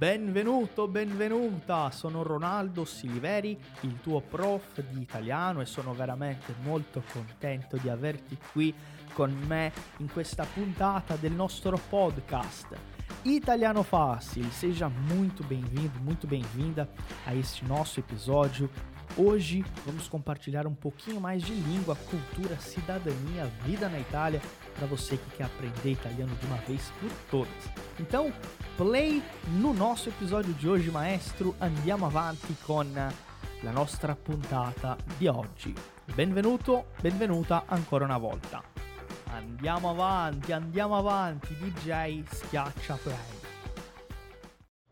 Benvenuto, benvenuta, sono Ronaldo Siliveri, il tuo prof di italiano e sono veramente molto contento di averti qui con me in questa puntata del nostro podcast. Italiano Fácil, seja muito bem-vindo, muito bem-vinda a este nosso episódio. Hoje vamos compartilhar um pouquinho mais de língua, cultura, cidadania, vida na Itália para você que quer aprender italiano de uma vez por todas. Então, play no nosso episódio de hoje, maestro. Andiamo avanti con la nostra puntata di oggi. Benvenuto, benvenuta ancora una volta. Andiamo avanti, andiamo avanti, DJ schiaccia play.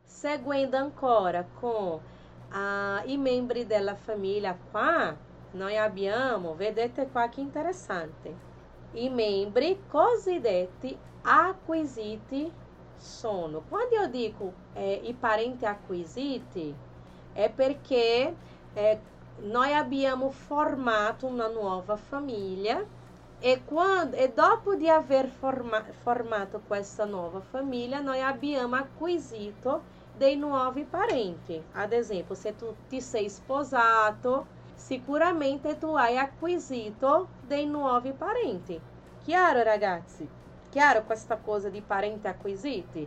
Seguendo ancora com ah, i membri della famiglia qua, noi abbiamo, vedete qua che interessante, i membri cosiddetti acquisiti sono. Quando eu digo é, i parenti acquisiti, é perché é, noi abbiamo formato una nuova famiglia e, quando, e dopo di aver forma, formato questa nuova famiglia, noi abbiamo acquisito dei nuovi parenti. Ad esempio, se tu ti sei sposato, sicuramente tu hai acquisito dei nuovi parenti. Chiaro, ragazzi? Chiaro questa cosa di parenti acquisiti?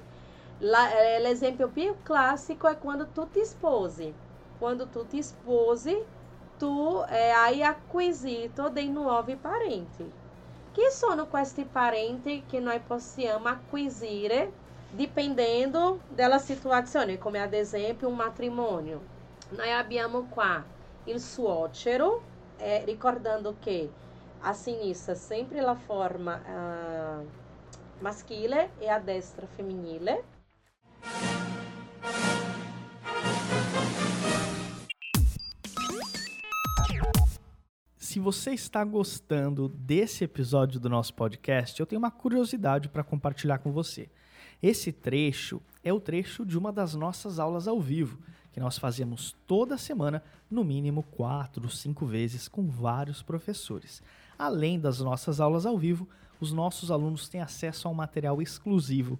La, l'esempio più classico è quando tu ti sposi. Quando tu ti sposi, tu eh, hai acquisito dei nuovi parenti. Chi sono questi parenti che noi possiamo acquisire dipendendo dalla situazione, come ad esempio un matrimonio? Noi abbiamo qua il suocero, eh, ricordando che a sinistra sempre la forma uh, maschile e a destra femminile. Se você está gostando desse episódio do nosso podcast, eu tenho uma curiosidade para compartilhar com você. Esse trecho é o trecho de uma das nossas aulas ao vivo, que nós fazemos toda semana, no mínimo quatro, cinco vezes, com vários professores. Além das nossas aulas ao vivo, os nossos alunos têm acesso a um material exclusivo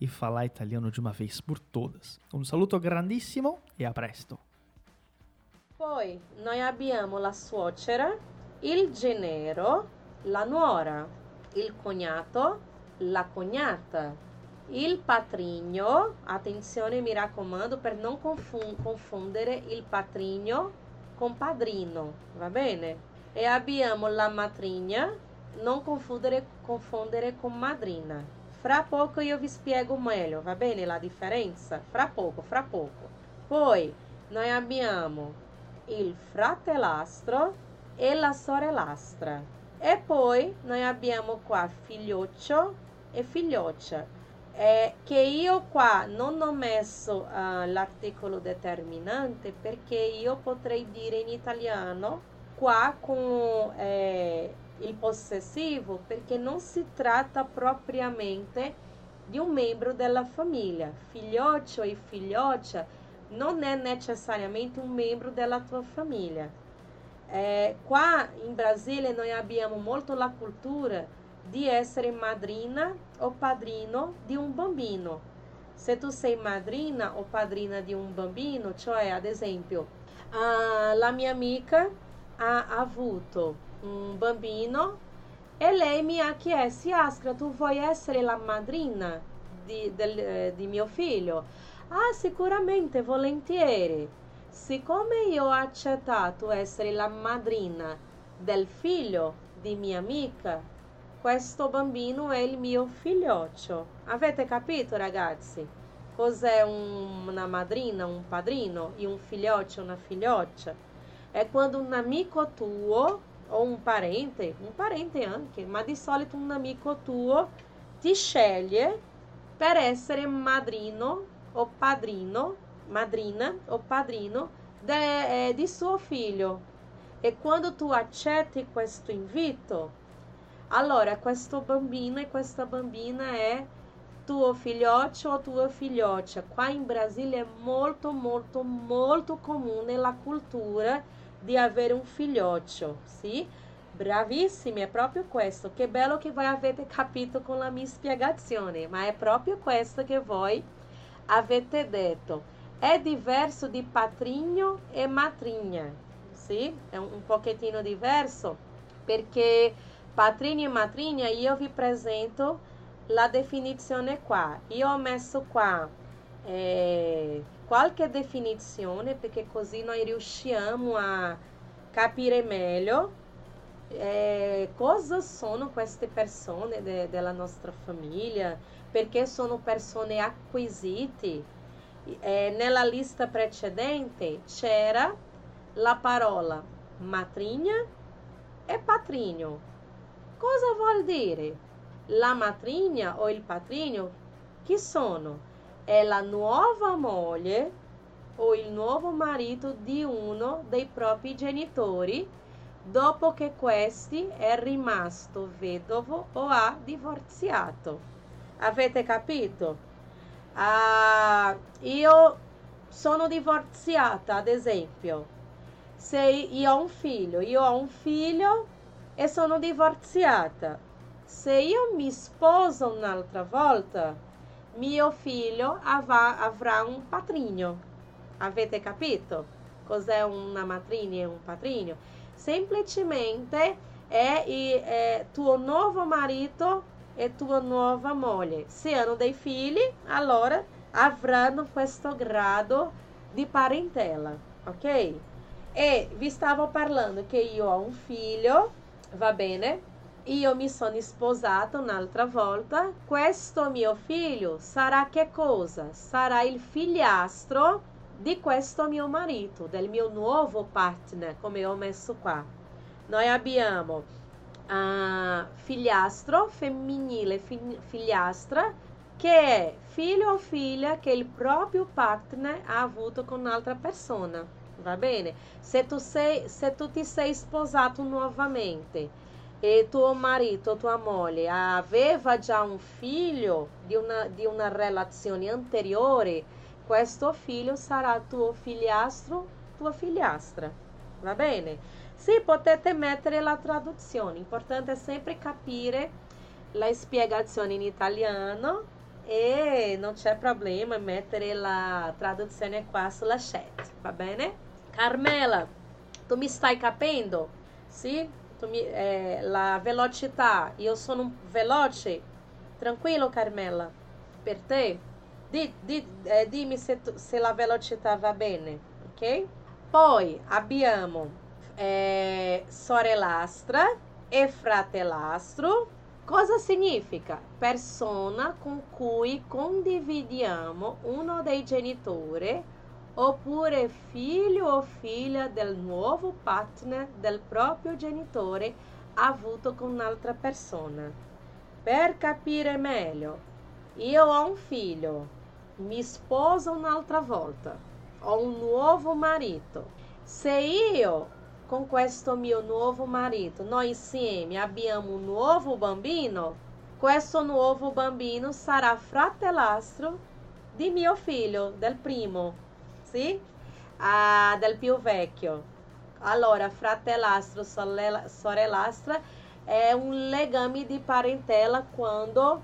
e falar italiano de uma vez por todas. Um saluto grandissimo e a presto! Poi noi abbiamo la suocera, il genero, la nuora, il cognato, la cognata, il patrigno, attenzione mi raccomando per non confondere il patrigno con padrino, va bene? E abbiamo la matrigna, non confondere, confondere con madrina. Fra poco io vi spiego meglio, va bene la differenza? Fra poco, fra poco. Poi noi abbiamo il fratellastro e la sorellastra. E poi noi abbiamo qua figlioccio e figlioccia. Eh, che io qua non ho messo uh, l'articolo determinante perché io potrei dire in italiano qua con eh, il possessivo perché non si tratta propriamente di un membro della famiglia. Figlioccio e figlioccia non è necessariamente un membro della tua famiglia. Eh, qua in Brasile noi abbiamo molto la cultura di essere madrina o padrino di un bambino. Se tu sei madrina o padrina di un bambino, cioè ad esempio, uh, la mia amica ha avuto un bambino e lei mi ha chiesto, Askra, tu vuoi essere la madrina di, del, eh, di mio figlio? Ah, sicuramente, volentieri. Siccome io ho accettato essere la madrina del figlio di mia amica, questo bambino è il mio figlioccio. Avete capito, ragazzi? Cos'è un, una madrina, un padrino e un figlioccio, una figlioccia? È quando un amico tuo o un parente, un parente anche, ma di solito un amico tuo ti sceglie per essere madrino o padrino, madrina o padrino de, eh, di suo figlio. E quando tu accetti questo invito, allora questo bambino e questa bambina è tuo filhote o tua filhote. Qua in Brasile è molto, molto, molto comune la cultura di avere un figlioccio, sì? Bravissimi, è proprio questo. Che bello che voi avete capito con la mia spiegazione, ma è proprio questo che voi avete detto. È diverso di patrigno e sì? È un, un pochettino diverso, perché patrigno e matrigna io vi presento la definizione qua. Io ho messo qua eh, qualche definizione perché così noi riusciamo a capire meglio eh, cosa sono queste persone de, della nostra famiglia, perché sono persone acquisite. Eh, nella lista precedente c'era la parola matrigna e patrigno. Cosa vuol dire? La matrigna o il patrigno chi sono? È la nuova moglie o il nuovo marito di uno dei propri genitori dopo che questi è rimasto vedovo o ha divorziato. Avete capito? Uh, io sono divorziata, ad esempio. Se io ho un figlio, io ho un figlio e sono divorziata. Se io mi sposo un'altra volta, mio figlio avrà, un patrigno. Avete capito? Cos'è una matrigna e un patrigno? Semplicemente è, è tuo nuovo marito e tua nuova moglie. Se hanno dei figli, allora avranno questo grado di parentela, ok? E vi stavo parlando che io ho un figlio, va bene? Io mi sono sposata un'altra volta, questo mio figlio sarà che cosa? Sarà il figliastro di questo mio marito, del mio nuovo partner, come ho messo qua. Noi abbiamo uh, figliastro femminile, figliastra, che è figlio o figlia che il proprio partner ha avuto con un'altra persona. Va bene? Se tu, sei, se tu ti sei sposato nuovamente e tuo marito, tua moglie aveva già un figlio di una, di una relazione anteriore, questo figlio sarà tuo figliastro, tua figliastra. Va bene? Sì, potete mettere la traduzione, l'importante è sempre capire la spiegazione in italiano e non c'è problema mettere la traduzione qua sulla chat, va bene? Carmela, tu mi stai capendo? Sì? Mi, eh, la velocità, io sono veloce, tranquillo Carmela, per te? Di, di, eh, dimmi se, se, la velocità va bene, ok? Poi abbiamo eh, sorellastra e fratellastro. Cosa significa? Persona con cui condividiamo uno dei genitori oppure figlio o figlia del nuovo partner del proprio genitore avuto con un'altra persona. Per capire meglio, io ho un figlio, mi sposo un'altra volta, ho un nuovo marito. Se io con questo mio nuovo marito, noi insieme abbiamo un nuovo bambino, questo nuovo bambino sarà fratellastro di mio figlio, del primo sì? Ah, del più vecchio. Allora, fratellastro, sorellastra è un legame di parentela quando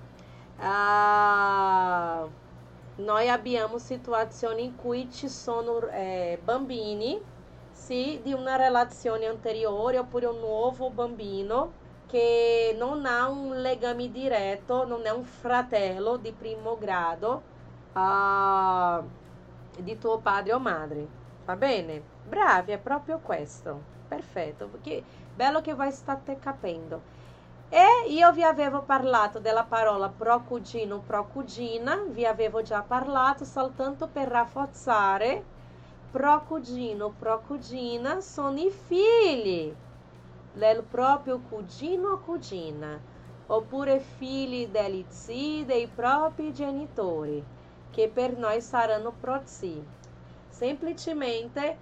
ah, noi abbiamo situazioni in cui ci sono eh, bambini sì, di una relazione anteriore oppure un nuovo bambino che non ha un legame diretto, non è un fratello di primo grado. Ah, di tuo padre o madre. Va bene? Bravi, è proprio questo. Perfetto, perché bello che voi state capendo. E io vi avevo parlato della parola procugino, procugina, vi avevo già parlato soltanto per rafforzare. Procugino, procugina sono i figli del proprio cugino o cugina, oppure figli degli zii dei propri genitori, che per noi saranno prozii. Semplicemente,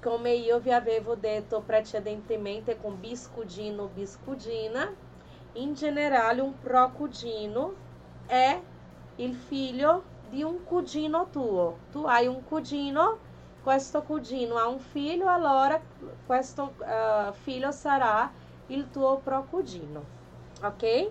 come io vi avevo detto precedentemente con biscudino, biscudina, in generale un procugino è il figlio di un cugino tuo. Tu hai un cugino, questo cugino ha un figlio, allora questo uh, figlio sarà il tuo procugino. Ok?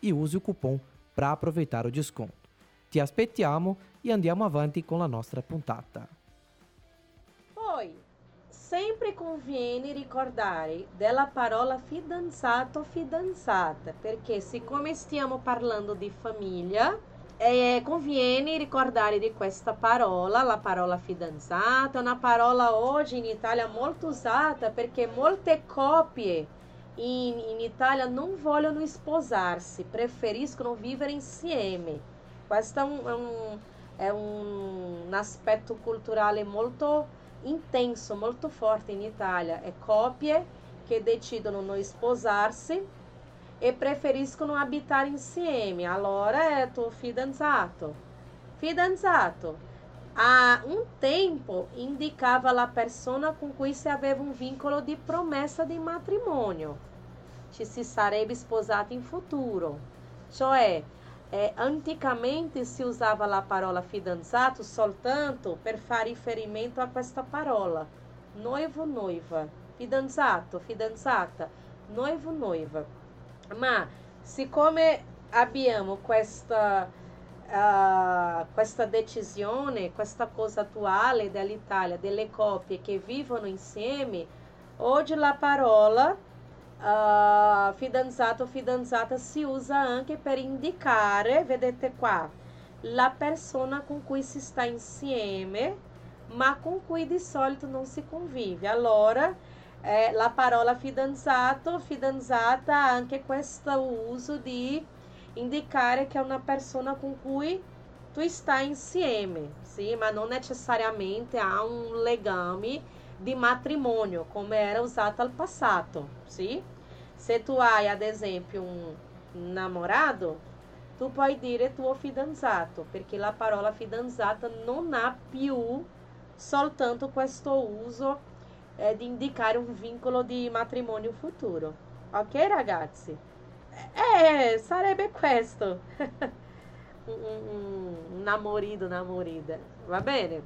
e use o cupom para aproveitar o desconto. Ti aspettiamo e andiamo avanti con la nostra puntata. Poi, sempre conviene ricordare della parola fidanzato fidanzata, perché siccome stiamo parlando di famiglia, eh, conviene ricordare di questa parola, la parola fidanzata, una parola oggi in Italia molto usata perché molte coppie in, in Italia non vogliono sposarsi, preferiscono vivere insieme. Questo è un, è un, aspetto culturale molto intenso, molto forte in Italia. È coppie che decidono non sposarsi e preferiscono abitare insieme. Allora è tuo fidanzato. Fidanzato. Há um tempo indicava la persona com cui se aveva um vínculo di promessa di matrimonio. Ci si sarebbe sposato in futuro. Cioè, é, anticamente si usava la parola fidanzato soltanto per fare riferimento a questa parola. Noivo, noiva. Fidanzato, fidanzata. Noivo, noiva. Ma siccome abbiamo questa, uh, questa decisione, questa cosa attuale dell'Italia, delle coppie che vivono insieme, oggi la parola uh, fidanzato fidanzata si usa anche per indicare, vedete qua, la persona con cui si sta insieme, ma con cui di solito non si convive. Allora, eh, la parola fidanzato, fidanzata ha anche questo uso di indicare che è una persona con cui tu está insieme, sì, ma non necessariamente há un legame di matrimonio, come era usato al passato, sì? Se tu hai, ad esempio, un namorado, tu puoi dire tuo fidanzato, perché la parola fidanzata non ha più soltanto questo uso eh, di indicare un vincolo di matrimonio futuro. Ok, ragazzi? Eh, sarebbe questo. un, un, un namorido, namorida. Va bene?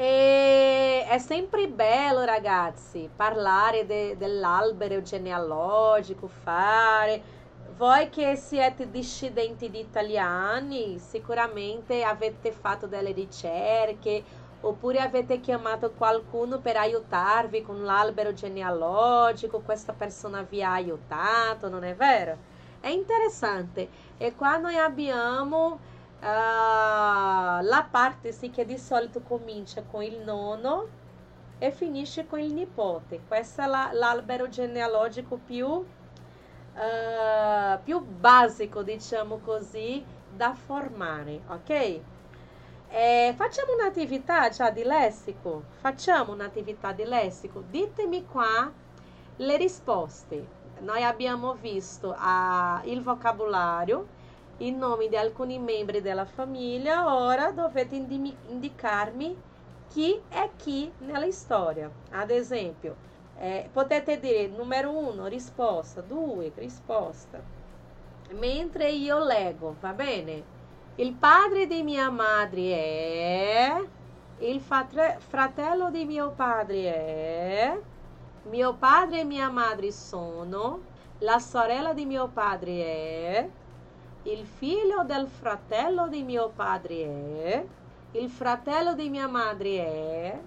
E è sempre bello, ragazzi, parlare de, dell'albero genealogico, fare. Voi che siete discendenti di italiani, sicuramente avete fatto delle ricerche oppure avete chiamato qualcuno per aiutarvi con l'albero genealogico, questa persona vi ha aiutato, non è vero? È interessante. E qua noi abbiamo Uh, la parte sì che di solito comincia con il nono e finisce con il nipote. Questo è la, l'albero genealogico più, uh, più basico, diciamo così, da formare, ok? Eh, facciamo un'attività già di lessico. Facciamo un'attività di lessico. Ditemi qua le risposte. Noi abbiamo visto ah, il vocabolario, i nomi di alcuni membri della famiglia. Ora dovete indi- indicarmi chi è chi nella storia. Ad esempio, eh, potete dire numero uno, risposta, due, risposta. Mentre io leggo, va bene? Il padre di mia madre è... Il fratello di mio padre è... Mio padre e mia madre sono... La sorella di mio padre è... Il figlio del fratello di mio padre è... Il fratello di mia madre è...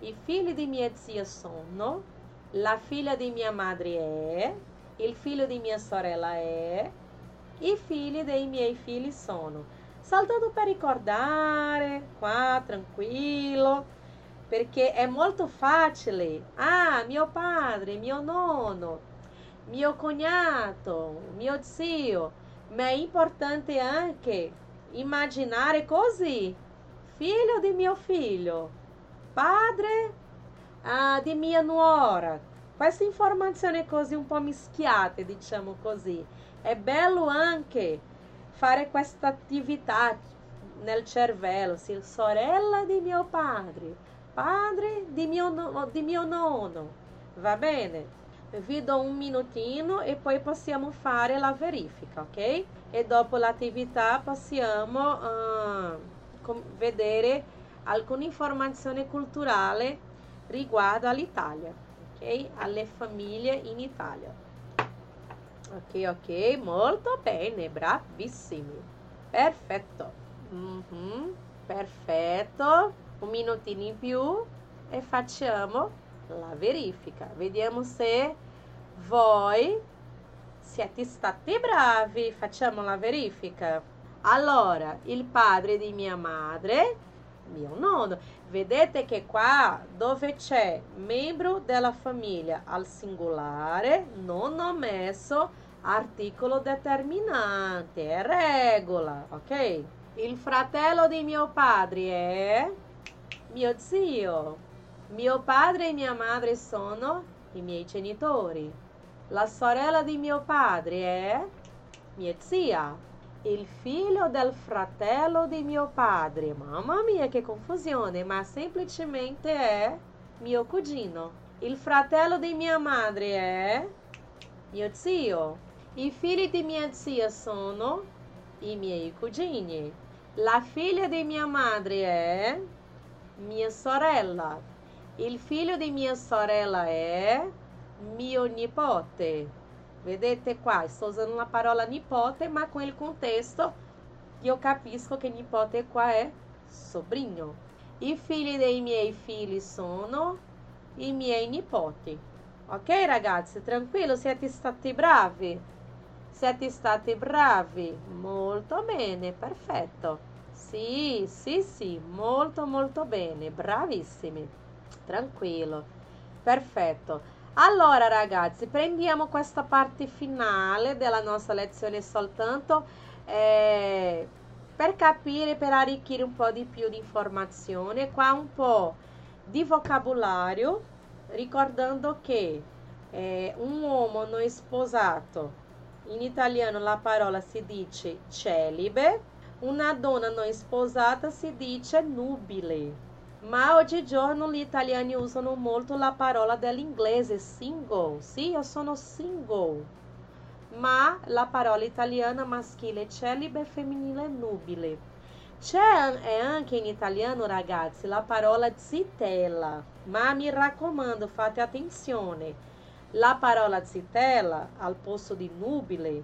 I figli di mia zia sono... La figlia di mia madre è... Il figlio di mia sorella è... I figli dei miei figli sono. Soltanto per ricordare, qua, tranquillo, perché è molto facile. Ah, mio padre, mio nonno, mio cognato, mio zio. Ma è importante anche immaginare così. Figlio di mio figlio, padre ah, di mia nuora. Queste informazioni così un po' mischiate, diciamo così. È bello anche fare questa attività nel cervello, sì, sorella di mio padre, padre di mio, di mio nonno, va bene? Vi do un minutino e poi possiamo fare la verifica, ok? E dopo l'attività possiamo com- vedere alcune informazioni culturali riguardo all'Italia, ok? Alle famiglie in Italia. Ok, ok, molto bene, bravissimi. Perfetto. Mhm, Perfetto. Un minutino in più e facciamo la verifica. Vediamo se voi siete stati bravi. Facciamo la verifica. Allora, il padre di mia madre, mio nonno. Vedete che qua dove c'è membro della famiglia al singolare non ho messo articolo determinante, è regola, ok? Il fratello di mio padre è mio zio. Mio padre e mia madre sono i miei genitori. La sorella di mio padre è mia zia. Il figlio del fratello di mio padre. Mamma mia, che confusione, ma semplicemente è mio cugino. Il fratello di mia madre è mio zio. I figli di mia zia sono i miei cugini. La figlia di mia madre è mia sorella. Il figlio di mia sorella è mio nipote. Vedete qua, sto usando la parola nipote, ma com il contesto io capisco che nipote qua è sobrinho. I figli dei miei figli sono i miei nipoti. Ok ragazzi, tranquillo, siete stati bravi? Siete stati bravi? Molto bene, perfetto. Sì, sì, sì, molto molto bene, bravissimi. Tranquillo. Perfetto. Allora ragazzi, prendiamo questa parte finale della nostra lezione soltanto eh, per capire, per arricchire un po' di più di informazione, qua un po' di vocabolario, ricordando che eh, un uomo non sposato, in italiano la parola si dice celibe, una donna non sposata si dice nubile. Ma oggigiorno gli italiani usano molto la parola dell'inglese single. Sì, io sono single. Ma la parola italiana maschile celibe femminile nubile. C'è anche in italiano, ragazzi, la parola zitella. Ma mi raccomando, fate attenzione. La parola zitella al posto di nubile,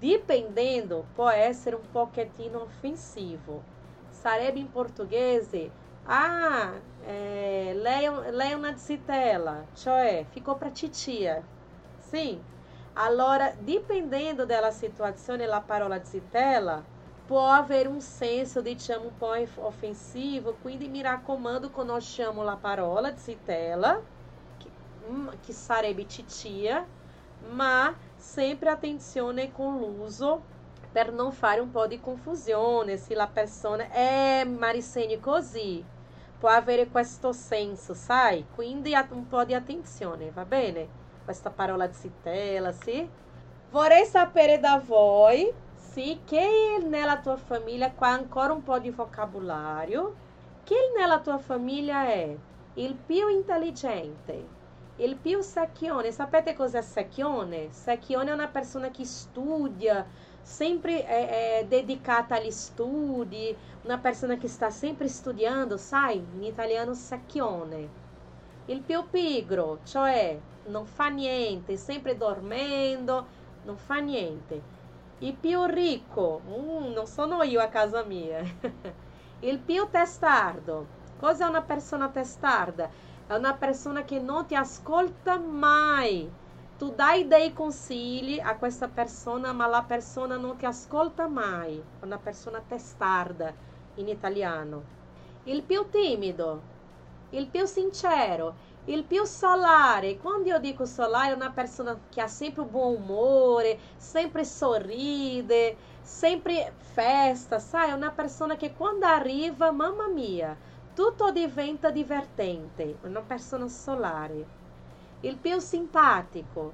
dipendendo, può essere un pochettino offensivo. Sarebbe in portoghese Ah, é, è una zitella, cioè ficou para titia. Sim. Allora, dipendendo della situazione, la parola zitella può avere un senso, diciamo, un po' offensivo, quindi mi raccomando chamamos la parola zitella, que, que sarebbe titia, ma sempre attenzione con l'uso per non fare un po' di confusione se la persona è Marisseni così può avere questo senso, sai? Quindi un po' di attenzione, va bene? Questa parola zitella, sì? Vorrei sapere da voi, sì, che nella tua famiglia, qua ancora un po' di vocabolario, chi nella tua famiglia è il più intelligente, il più secchione. Sapete cos'è secchione? Secchione è una persona che studia, sempre é, é, dedicata agli studi, uma pessoa que está sempre studiando, sai, in italiano secchione. Il più pigro, cioè non fa niente, sempre dormendo, non fa niente. Il più ricco, mm, non sono io a casa mia. Il più testardo, cosa è una persona testarda? È una persona che non ti ascolta mai tu dai dei consigli a questa persona, ma la persona non ti ascolta mai. È una persona testarda in italiano. Il più timido, il più sincero, il più solare. Quando io dico solare, è una persona che ha sempre buon umore, sempre sorride, sempre festa, sai? È una persona che quando arriva, mamma mia, tutto diventa divertente. Una persona solare il più simpatico,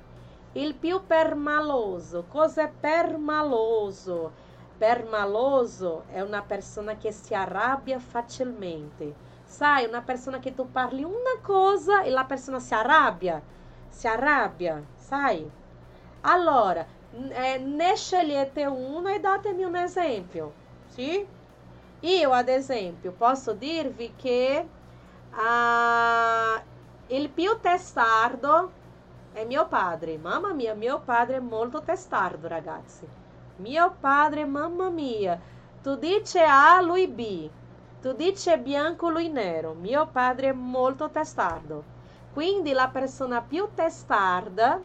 il più permaloso. Cos'è permaloso? Permaloso è una persona che si arrabbia facilmente. Sai, una persona che tu parli una cosa e la persona si arrabbia, si arrabbia, sai? Allora, eh, ne scegliete uno e datemi un esempio, sì? Io, ad esempio, posso dirvi che uh, Il più testardo è mio padre. Mamma mia, mio padre è molto testardo, ragazzi. Mio padre, mamma mia. Tu dice A, lui B. Tu dice bianco, lui nero. Mio padre è molto testardo. Quindi la persona più testarda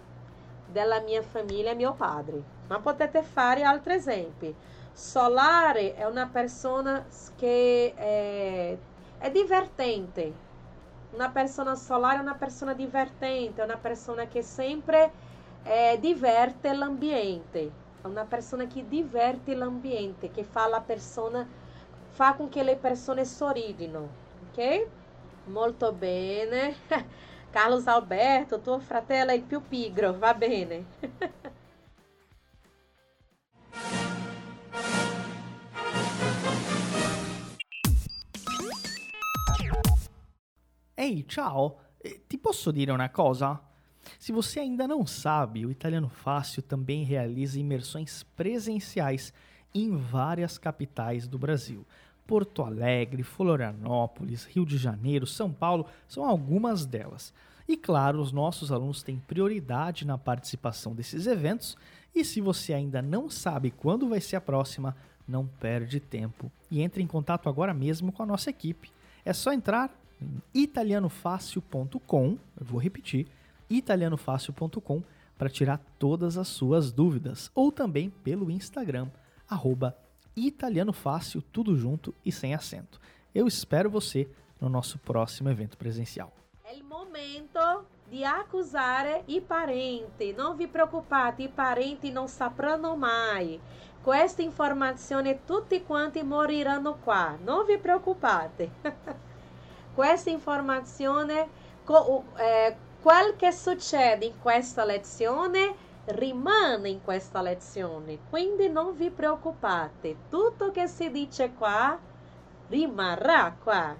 della mia famiglia è mio padre. Ma potete fare altri esempi. Solare è una persona che è, è divertente, una persona solare è una persona divertente, è una persona che sempre eh, diverte l'ambiente, è una persona che diverte l'ambiente, che fa la persona, fa con che le persone sorridino, ok? Molto bene. Carlos Alberto, tuo fratello è il più pigro, va bene. Ehi, ciao! Eh, ti posso dire uma coisa? Se você ainda não sabe, o Italiano Fácil também realiza imersões presenciais em várias capitais do Brasil. Porto Alegre, Florianópolis, Rio de Janeiro, São Paulo são algumas delas. E claro, os nossos alunos têm prioridade na participação desses eventos. E se você ainda não sabe quando vai ser a próxima, não perde tempo e entre em contato agora mesmo com a nossa equipe. É só entrar italianofácil.com, eu vou repetir, italianofácil.com para tirar todas as suas dúvidas, ou também pelo Instagram, italianofácil, tudo junto e sem acento. Eu espero você no nosso próximo evento presencial. É o momento di accusare i parenti. Non vi preoccupate, i parenti non sapranno mai. Questa informazione tutti quanti moriranno qua. Non vi preoccupate. questa informazione, eh, quel che succede in questa lezione rimane in questa lezione, quindi non vi preoccupate, tutto che si dice qua rimarrà qua.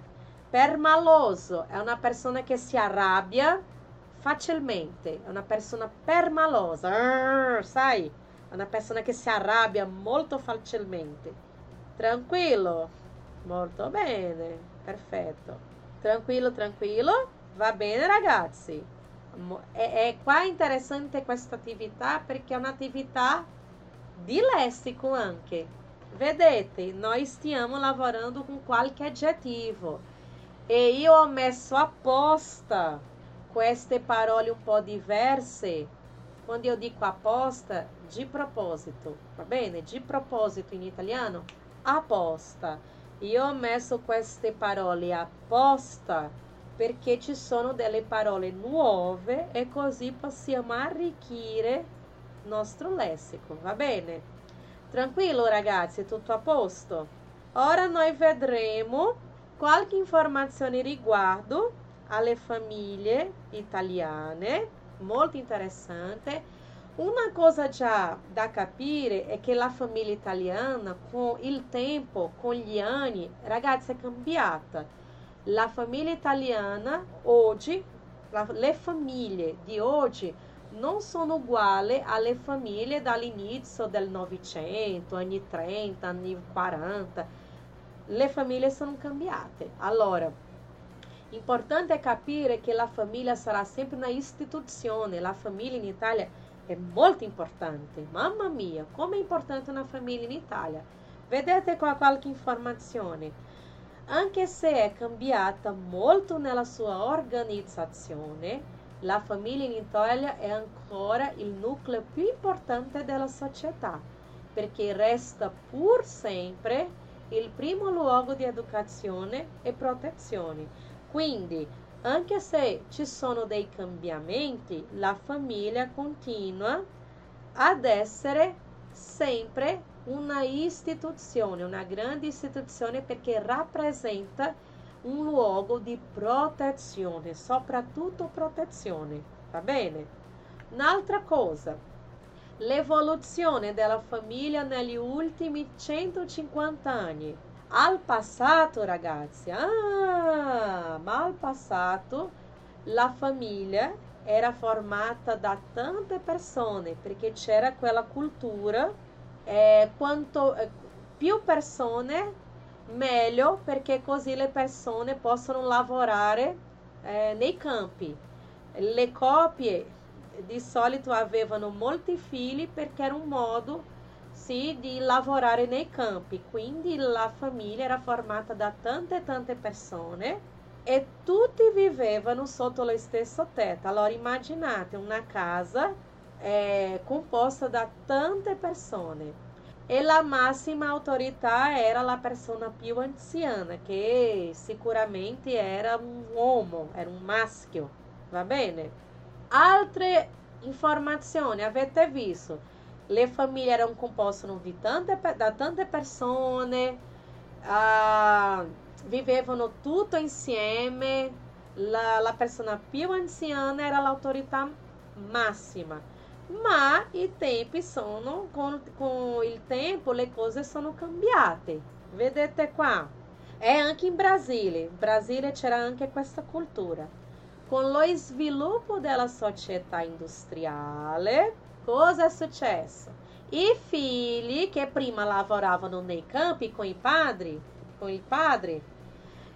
Permaloso è una persona che si arrabbia facilmente, è una persona permalosa, Arr, sai? È una persona che si arrabbia molto facilmente. Tranquillo? Molto bene, perfetto. Tranquillo, tranquillo? Va bene ragazzi? É, é qua interessante questa attività perché è un'attività di lessico anche. Vedete, nós stiamo lavorando com qualche aggettivo e io ho messo apposta queste parole un po' diverse. Quando eu dico apposta, de propósito, va bene? De propósito in italiano, apposta. Io ho messo queste parole apposta perché ci sono delle parole nuove e così possiamo arricchire il nostro lessico, va bene? Tranquillo ragazzi, tutto a posto? Ora noi vedremo qualche informazione riguardo alle famiglie italiane, molto interessante. Una cosa già da capire è che la famiglia italiana con il tempo, con gli anni, ragazzi, cambiata. La famiglia italiana oggi, la, le famiglie di oggi non sono uguali alle famiglie dall'inizio del Novecento, anni 30, anni 40. Le famiglie sono cambiate. Allora, importante è capire che la famiglia sarà sempre una istituzione. La famiglia in Italia è molto importante. Mamma mia, come è importante una famiglia in Italia. Vedete qua qualche informazione. Anche se è cambiata molto nella sua organizzazione, la famiglia in Italia è ancora il nucleo più importante della società, perché resta pur sempre il primo luogo di educazione e protezione. Quindi, anche se ci sono dei cambiamenti, la famiglia continua ad essere sempre una istituzione, una grande istituzione perché rappresenta un luogo di protezione, soprattutto protezione, va bene? Un'altra cosa, l'evoluzione della famiglia negli ultimi 150 anni. Al passato, ragazzi, ah, ma al passato la famiglia era formata da tante persone perché c'era quella cultura, eh, quanto eh, più persone meglio perché così le persone possono lavorare eh, nei campi. Le coppie di solito avevano molti figli perché era un modo di lavorare nei campi, quindi la famiglia era formata da tante tante persone e tutti vivevano sotto lo stesso tetto. Allora immaginate una casa eh, composta da tante persone e la massima autorità era la persona più anziana, che sicuramente era un uomo, era un maschio, va bene? Altre informazioni, avete visto? Le famiglie erano composte tante, da tante persone, uh, vivevano tutto insieme, la, la persona più anziana era l'autorità massima ma i tempi sono, con, con il tempo le cose sono cambiate. Vedete qua? E anche in Brasile, Brasile c'era anche questa cultura. Con lo sviluppo della società industriale, cosa è successo? I figli che prima lavoravano nei campi con i padri, con il padre,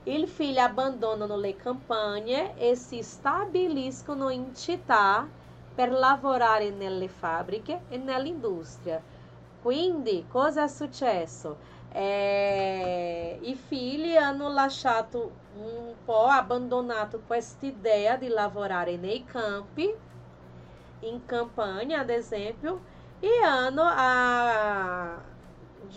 il figlio abbandonano le campagne e si stabiliscono in città per lavorare nelle fabbriche e nell'industria. Quindi, cosa è successo? Eh, I figli hanno lasciato un po', abbandonato questa idea di lavorare nei campi, in campagna, ad esempio, e hanno a,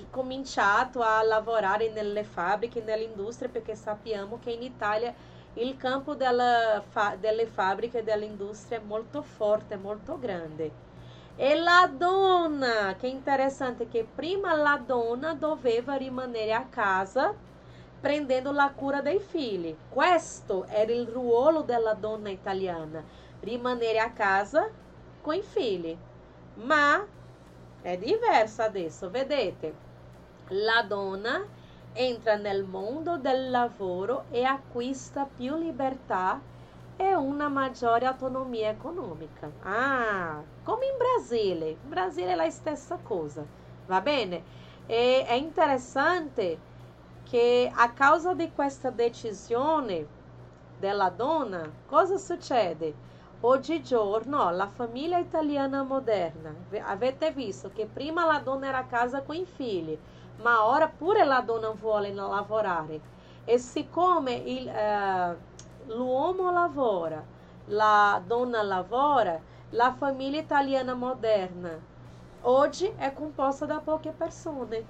cominciato a lavorare nelle fabbriche, nell'industria, perché sappiamo che in Italia il campo della, fa, delle fabbriche e dell'industria è molto forte, molto grande. E la donna, che interessante che prima la donna doveva rimanere a casa prendendo la cura dei figli. Questo era il ruolo della donna italiana, rimanere a casa com i figli. Ma è diverso adesso, vedete? La donna entra nel mondo del lavoro e acquista più libertà e una maggiore autonomia economica. Ah, come in Brasile. In Brasile è la stessa cosa, va bene? E è interessante che a causa di questa decisione della donna, cosa succede? Oggigiorno la famiglia italiana moderna, avete visto che prima la donna era a casa con i figli, ma ora pure la donna vuole lavorare. E siccome il, eh, l'uomo lavora, la donna lavora, la famiglia italiana moderna oggi è composta da poche persone.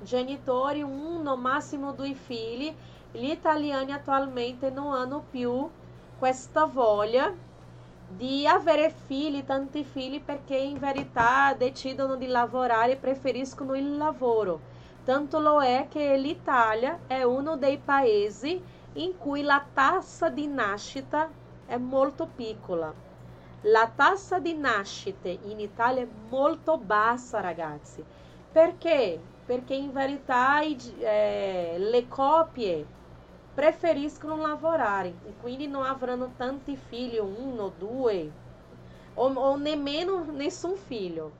Genitori, um, no massimo due figli. Gli italiani attualmente non hanno più questa voglia di avere figli, tanti figli, perché in verità decidono di lavorare e preferiscono il lavoro. Tanto lo è che l'Italia è uno dei paesi in cui la tassa di nascita è molto piccola. La tassa di nascite in Italia è molto bassa, ragazzi. Perché? Perché in verità eh, le coppie preferiscono lavorare e quindi não avranno tanti figli, um ou due, ou, ou nemmeno nessun filho.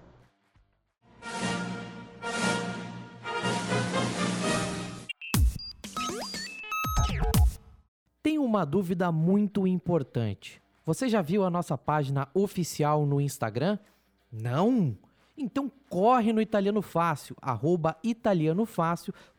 Tem uma dúvida muito importante. Você já viu a nossa página oficial no Instagram? Não? Então corre no Italiano Fácil, arroba Italiano Fácil,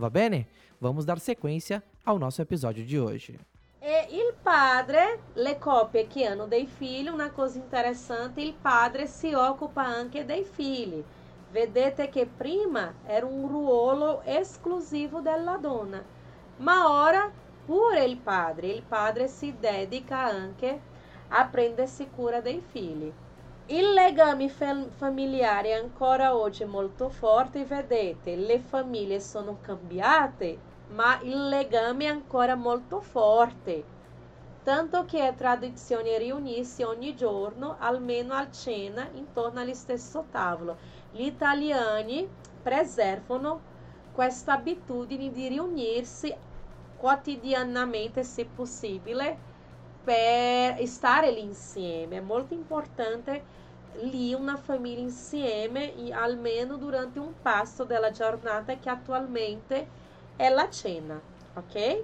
Va bene? Vamos dar sequência ao nosso episódio de hoje. E il padre, le coppie che hanno dei figli, una cosa interessante, il padre si occupa anche dei figli. Vedete che prima era un ruolo esclusivo della donna, ma ora pure il padre, il padre si dedica anche a prendersi cura dei figli. Il legame familiare è ancora oggi molto forte, vedete, le famiglie sono cambiate, ma il legame è ancora molto forte. Tanto che è tradizione riunirsi ogni giorno, almeno al cena, intorno allo stesso tavolo. Gli italiani preservano questa abitudine di riunirsi quotidianamente, se possibile, per stare lì insieme. È molto importante lì una famiglia insieme, almeno durante un passo della giornata che attualmente è la cena, ok?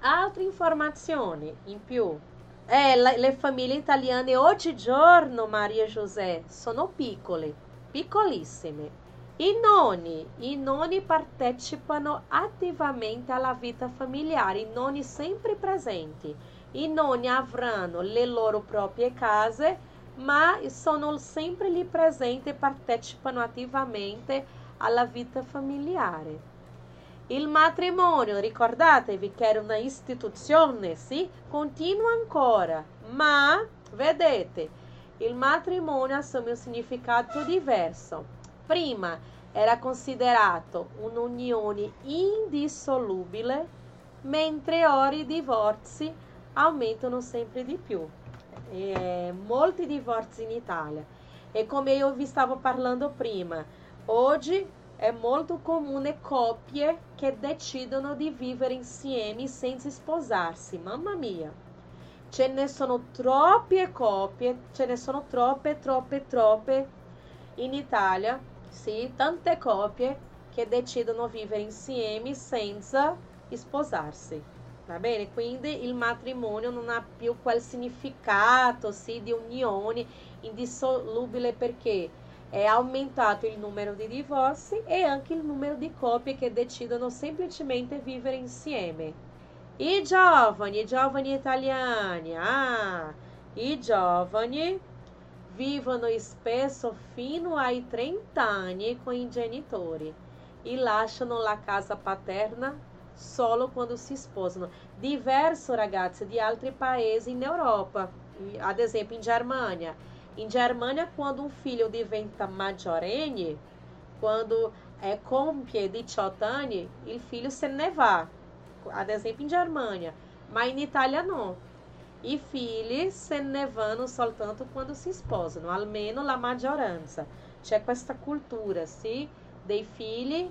Altre informazioni in più. Eh, le, le famiglie italiane oggigiorno, Maria José, sono piccole, piccolissime. I nonni, i nonni partecipano attivamente alla vita familiare, i nonni sempre presenti. I nonni avranno le loro proprie case ma sono sempre lì presenti e partecipano attivamente alla vita familiare. Il matrimonio, ricordatevi che era una istituzione, sì, continua ancora, ma vedete, il matrimonio assume un significato diverso. Prima era considerato un'unione indissolubile, mentre ora i divorzi aumentano sempre di più é, molti divorzi in Italia. E come io vi stavo parlando prima, oggi è molto comune coppie che decidono di vivere insieme senza sposarsi. Mamma mia! Ce ne sono troppe coppie, ce ne sono troppe, troppe, troppe in Italia, sì, tante coppie che decidono vivere insieme senza sposarsi. Va bene? Quindi il matrimonio non ha più quel significato sì, di unione indissolubile perché è aumentato il numero di divorzi e anche il numero di coppie che decidono semplicemente vivere insieme. I giovani, i giovani italiani, ah, i giovani vivono spesso fino ai 30 anni con i genitori e lasciano la casa paterna solo quando si sposano. Diverso, ragazzi, di altri paesi in Europa, ad esempio in Germania. In Germania, quando um filho diventa maggiorenne, quando é, compie 18 anni, il figlio se ne va. Ad esempio in Germania. Ma in Italia no. I figli se ne vanno soltanto quando si sposano, almeno la maggioranza. C'è questa cultura, sì, dei figli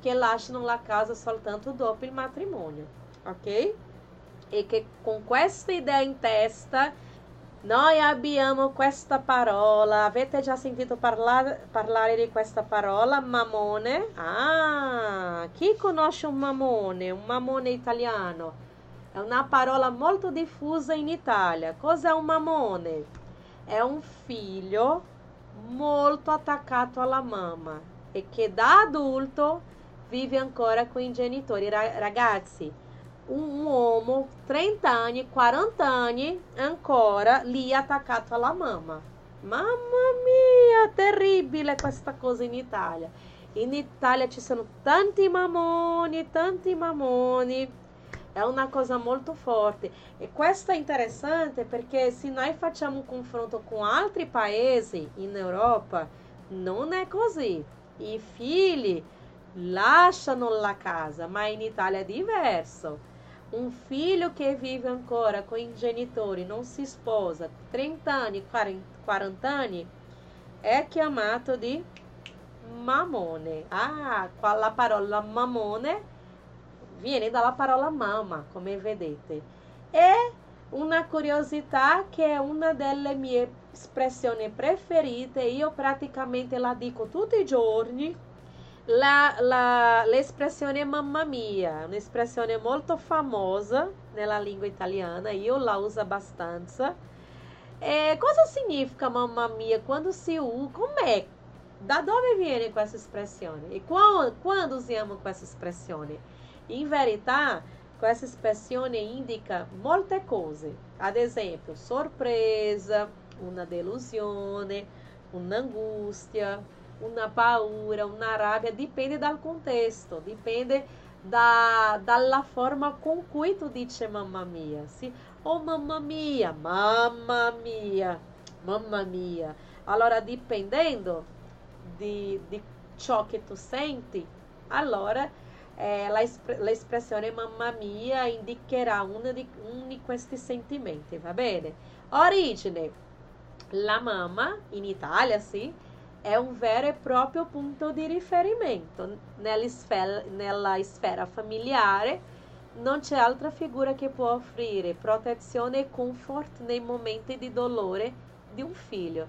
che lasciano la casa soltanto dopo il matrimonio, ok? E che con questa idea in testa noi abbiamo questa parola. Avete già sentito parlare, parlare di questa parola? Mamone. Ah, chi conosce un mamone? Un mamone italiano? È una parola molto diffusa in Italia. Cos'è un mamone? è un figlio molto attaccato alla mamma e che da adulto vive ancora con i genitori. Ragazzi, un uomo 30 anni, 40 anni ancora lì attaccato alla mamma. Mamma mia, terribile questa cosa in Italia. In Italia ci sono tanti mamoni, tanti mamoni. È una cosa molto forte. E questo è interessante perché se noi facciamo un confronto con altri paesi in Europa, non è così. I figli lasciano la casa, ma in Italia è diverso. Un figlio che vive ancora com i genitori, non si sposa, 30 anni, 40 anni, è chiamato di mamone. Ah, la parola mamone viene dalla parola mamma, come vedete. E una curiosità che è una delle mie espressioni preferite, io praticamente la dico tutti i giorni La, la, l'espressione mamma mia, un'espressione molto famosa nella lingua italiana, io la uso abbastanza. E cosa significa mamma mia quando si usa? Com'è? Da dove viene questa espressione? E quando, quando usiamo questa espressione? In verità, questa espressione indica molte cose. Ad esempio, sorpresa, una delusione, un'angustia, una paura, una rabbia, dipende dal contesto, dipende da, dalla forma con cui tu dici mamma mia. Sì? Oh mamma mia, mamma mia, mamma mia. Allora, dipendendo di, di ciò che tu senti, allora eh, la, l'espressione mamma mia indicherà uno di, uno di questi sentimenti, va bene? Origine. La mamma, in Italia, sì, è un vero e proprio punto di riferimento. Nella sfera, nella sfera familiare non c'è altra figura che può offrire protezione e comfort nei momenti di dolore di un figlio.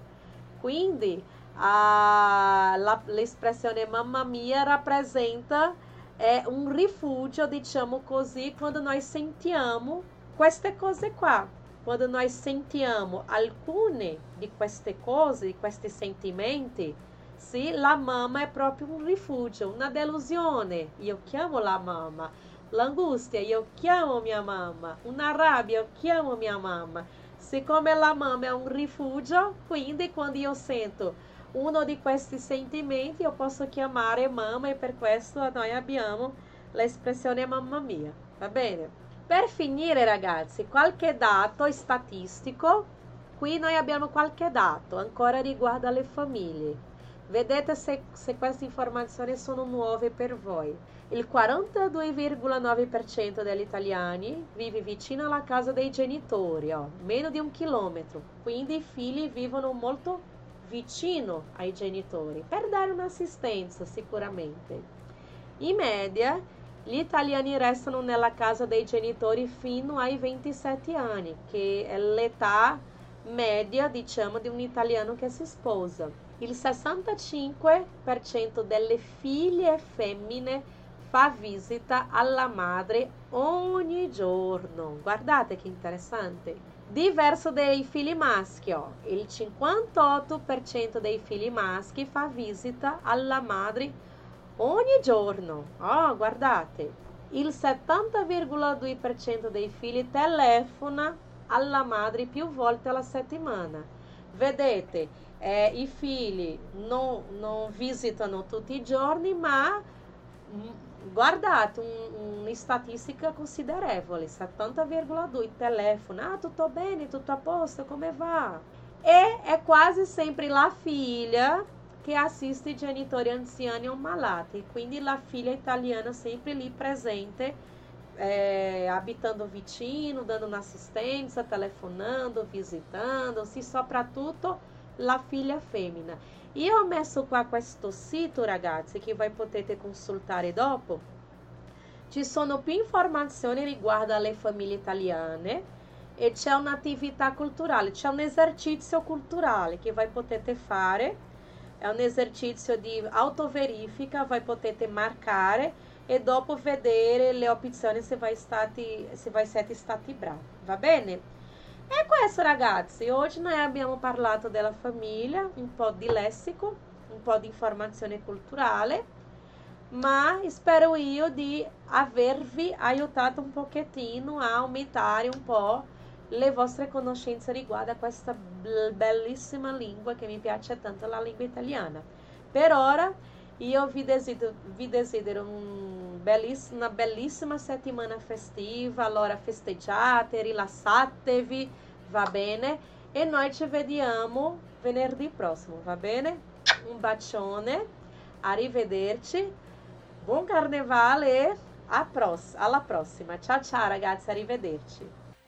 Quindi a, la, l'espressione mamma mia rappresenta é, un rifugio, diciamo così, quando noi sentiamo queste cose qua. Quando nós sentiamo alcune di queste cose, di questi sentimenti, sì, la mamma è proprio un rifugio, una delusione. Io chiamo la mamma. L'angustia, io chiamo mia mamma. Una rabbia, io chiamo mia mamma. Siccome la mamma è un rifugio, quindi quando io sento uno di questi sentimenti io posso chiamare mamma e per questo noi abbiamo l'espressione mamma mia. Va bene? Per finire ragazzi, qualche dato statistico, qui noi abbiamo qualche dato ancora riguardo alle famiglie. Vedete se, se queste informazioni sono nuove per voi. Il 42,9% degli italiani vive vicino alla casa dei genitori, oh, meno di un chilometro. Quindi i figli vivono molto vicino ai genitori per dare un'assistenza sicuramente. In media gli italiani restano nella casa dei genitori fino ai 27 anni, che è l'età media, diciamo, di un italiano che si sposa. Il 65% delle figlie femmine fa visita alla madre ogni giorno. Guardate che interessante. Diverso dei figli maschi, oh. il 58% dei figli maschi fa visita alla madre ogni giorno. Oh, guardate, il 70,2% dei figli telefona alla madre più volte alla settimana. Vedete, eh, i figli non, non, visitano tutti i giorni, ma mm, guardate un, una statistica considerevole, 70,2 telefona, ah tutto bene, tutto a posto, come va? E è quasi sempre la figlia che assiste i genitori anziani o malati, quindi la figlia italiana sempre lì presente, é, abitando vicino, dando un'assistenza, telefonando, visitando, se soprattutto la figlia femmina. E ho messo qua questo sito, ragazzi, che voi potete consultare dopo. Ci sono più informazioni riguardo alle famiglie italiane e c'è un'attività culturale, c'è un esercizio culturale che voi potete fare è un esercizio di autoverifica, vai potete marcare e dopo vedere le opzioni se vai, stati, se vai siete stati bravi, va bene? E questo ragazzi, oggi noi abbiamo parlato della famiglia, un po' di lessico, un po' di informazione culturale, ma spero io di avervi aiutato un pochettino a aumentare un po' le vostre conoscenze riguardo a questa bellissima lingua che mi piace tanto, la lingua italiana. Per ora io vi desidero, vi desidero un belliss- una bellissima settimana festiva, allora festeggiate, rilassatevi, va bene? E noi ci vediamo venerdì prossimo, va bene? Un bacione, arrivederci, buon carnevale e alla prossima. Ciao ciao ragazzi, arrivederci.